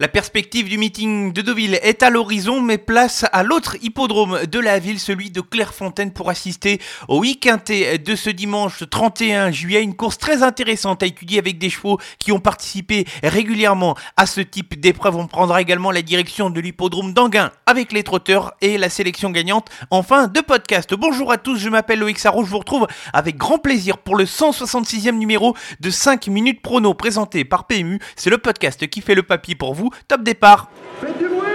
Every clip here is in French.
La perspective du meeting de Deauville est à l'horizon, mais place à l'autre hippodrome de la ville, celui de Clairefontaine, pour assister au week-end de ce dimanche 31 juillet. Une course très intéressante à étudier avec des chevaux qui ont participé régulièrement à ce type d'épreuve. On prendra également la direction de l'hippodrome d'Anguin avec les trotteurs et la sélection gagnante en fin de podcast. Bonjour à tous, je m'appelle Loïc Sarro, je vous retrouve avec grand plaisir pour le 166e numéro de 5 minutes prono présenté par PMU. C'est le podcast qui fait le papier pour vous top départ. Faites du bruit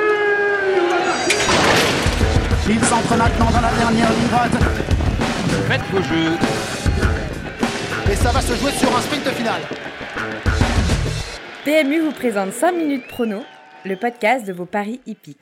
Il s'entre maintenant dans la dernière ligne droite. Faites vos jeux. Et ça va se jouer sur un sprint final. PMU vous présente 5 minutes prono, le podcast de vos paris hippiques.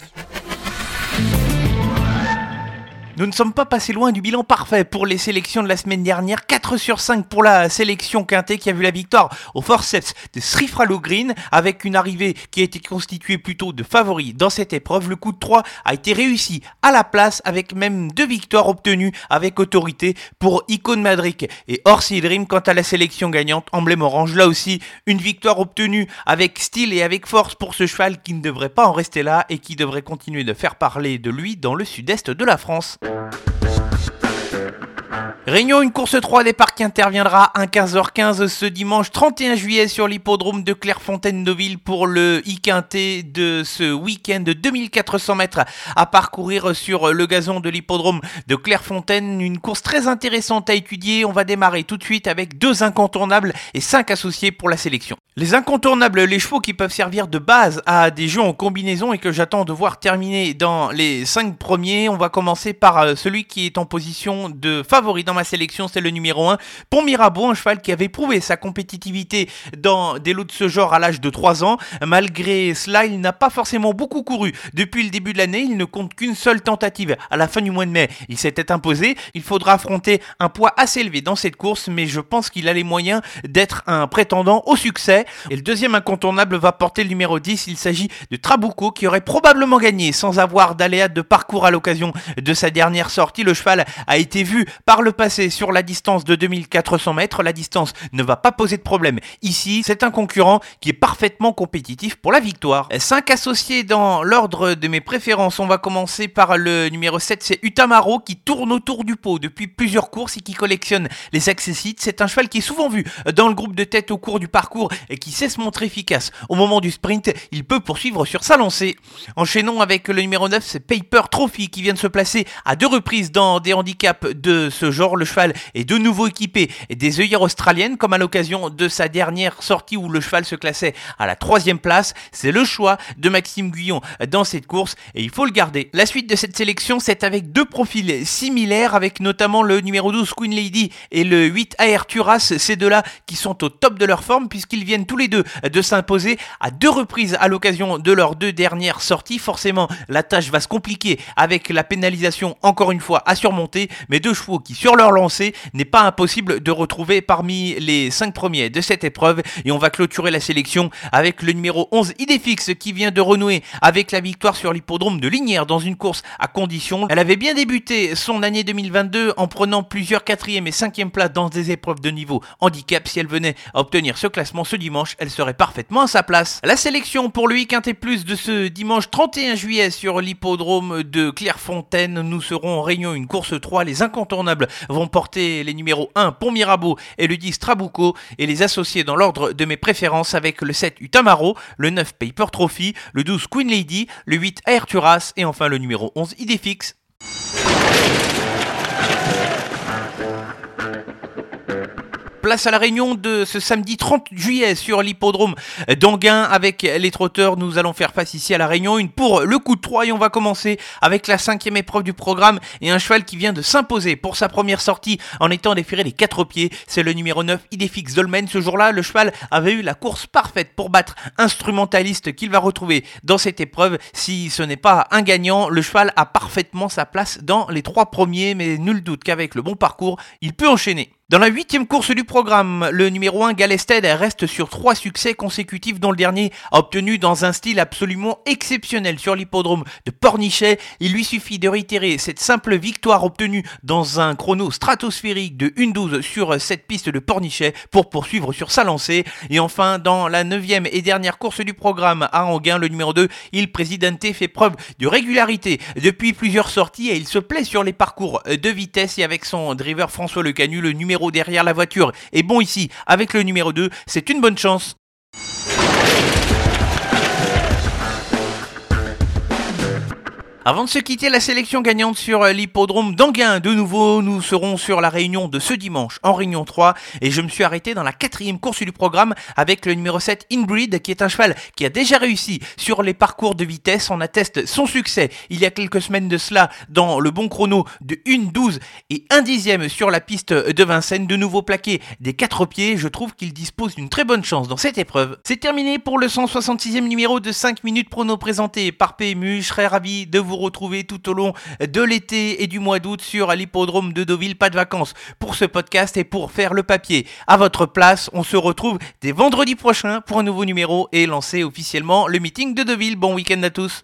Nous ne sommes pas passés loin du bilan parfait pour les sélections de la semaine dernière. 4 sur 5 pour la sélection quintée qui a vu la victoire au forceps de Srifralo Green avec une arrivée qui a été constituée plutôt de favoris dans cette épreuve. Le coup de 3 a été réussi à la place avec même deux victoires obtenues avec autorité pour Icon Madric et Orsi Dream. Quant à la sélection gagnante, emblème orange, là aussi une victoire obtenue avec style et avec force pour ce cheval qui ne devrait pas en rester là et qui devrait continuer de faire parler de lui dans le sud-est de la France. Thank you. Réunion, une course 3 départ qui interviendra à 15h15 ce dimanche 31 juillet sur l'hippodrome de Clairefontaine-Deauville pour le I-Quintet de ce week-end de 2400 mètres à parcourir sur le gazon de l'hippodrome de Clairefontaine. Une course très intéressante à étudier. On va démarrer tout de suite avec deux incontournables et cinq associés pour la sélection. Les incontournables, les chevaux qui peuvent servir de base à des jeux en combinaison et que j'attends de voir terminer dans les 5 premiers. On va commencer par euh, celui qui est en position de favori dans ma sélection, c'est le numéro 1, Pont Mirabeau, un cheval qui avait prouvé sa compétitivité dans des lots de ce genre à l'âge de 3 ans. Malgré cela, il n'a pas forcément beaucoup couru. Depuis le début de l'année, il ne compte qu'une seule tentative. À la fin du mois de mai, il s'était imposé. Il faudra affronter un poids assez élevé dans cette course, mais je pense qu'il a les moyens d'être un prétendant au succès. Et le deuxième incontournable va porter le numéro 10. Il s'agit de Trabuco qui aurait probablement gagné sans avoir d'aléas de parcours à l'occasion de sa dernière sortie. Le cheval a été vu par le passé sur la distance de 2400 mètres. La distance ne va pas poser de problème. Ici, c'est un concurrent qui est parfaitement compétitif pour la victoire. 5 associés dans l'ordre de mes préférences. On va commencer par le numéro 7, c'est Utamaro qui tourne autour du pot depuis plusieurs courses et qui collectionne les accessites. C'est un cheval qui est souvent vu dans le groupe de tête au cours du parcours et qui sait se montrer efficace. Au moment du sprint, il peut poursuivre sur sa lancée. Enchaînons avec le numéro 9, c'est Paper Trophy qui vient de se placer à deux reprises dans des handicaps de ce genre. Le cheval est de nouveau équipé des œillères australiennes comme à l'occasion de sa dernière sortie où le cheval se classait à la troisième place. C'est le choix de Maxime Guyon dans cette course et il faut le garder. La suite de cette sélection, c'est avec deux profils similaires avec notamment le numéro 12 Queen Lady et le 8 AR Turas. Ces deux-là qui sont au top de leur forme puisqu'ils viennent tous les deux de s'imposer à deux reprises à l'occasion de leurs deux dernières sorties. Forcément, la tâche va se compliquer avec la pénalisation encore une fois à surmonter, mais deux chevaux qui sur leur lancée n'est pas impossible de retrouver parmi les cinq premiers de cette épreuve. Et on va clôturer la sélection avec le numéro 11 Idéfix qui vient de renouer avec la victoire sur l'hippodrome de Lignières dans une course à condition. Elle avait bien débuté son année 2022 en prenant plusieurs quatrième et cinquième places dans des épreuves de niveau handicap. Si elle venait à obtenir ce classement ce dimanche, elle serait parfaitement à sa place. La sélection pour le Quintet Plus de ce dimanche 31 juillet sur l'hippodrome de Clairefontaine. Nous serons en réunion une course 3. Les incontournables vont porter les numéros 1 Pont Mirabeau et le 10 Trabuco et les associer dans l'ordre de mes préférences avec le 7 Utamaro, le 9 Paper Trophy, le 12 Queen Lady, le 8 Air Turas et enfin le numéro 11 Idéfix. Place à la réunion de ce samedi 30 juillet sur l'hippodrome d'Anguin avec les trotteurs. Nous allons faire face ici à la réunion. Une pour le coup de 3 et on va commencer avec la cinquième épreuve du programme et un cheval qui vient de s'imposer pour sa première sortie en étant déféré les quatre pieds. C'est le numéro 9 Idéfix Dolmen. Ce jour-là, le cheval avait eu la course parfaite pour battre instrumentaliste qu'il va retrouver dans cette épreuve. Si ce n'est pas un gagnant, le cheval a parfaitement sa place dans les trois premiers, mais nul doute qu'avec le bon parcours, il peut enchaîner. Dans la huitième course du programme, le numéro 1 Galested reste sur trois succès consécutifs dont le dernier obtenu dans un style absolument exceptionnel sur l'hippodrome de Pornichet. Il lui suffit de réitérer cette simple victoire obtenue dans un chrono stratosphérique de 1-12 sur cette piste de Pornichet pour poursuivre sur sa lancée. Et enfin, dans la neuvième et dernière course du programme à Anguin, le numéro 2, Il Presidente fait preuve de régularité depuis plusieurs sorties et il se plaît sur les parcours de vitesse et avec son driver François Le Canu, le numéro derrière la voiture est bon ici avec le numéro 2, c'est une bonne chance. Avant de se quitter la sélection gagnante sur euh, l'hippodrome d'Anguin, de nouveau, nous serons sur la réunion de ce dimanche en réunion 3 et je me suis arrêté dans la quatrième course du programme avec le numéro 7 Ingrid qui est un cheval qui a déjà réussi sur les parcours de vitesse. On atteste son succès il y a quelques semaines de cela dans le bon chrono de 1-12 et 1 dixième sur la piste de Vincennes. De nouveau plaqué des quatre pieds, je trouve qu'il dispose d'une très bonne chance dans cette épreuve. C'est terminé pour le 166e numéro de 5 minutes prono présenté par PMU. Je serais ravi de vous vous retrouver tout au long de l'été et du mois d'août sur l'hippodrome de Deauville. Pas de vacances pour ce podcast et pour faire le papier à votre place. On se retrouve dès vendredi prochain pour un nouveau numéro et lancer officiellement le meeting de Deauville. Bon week-end à tous.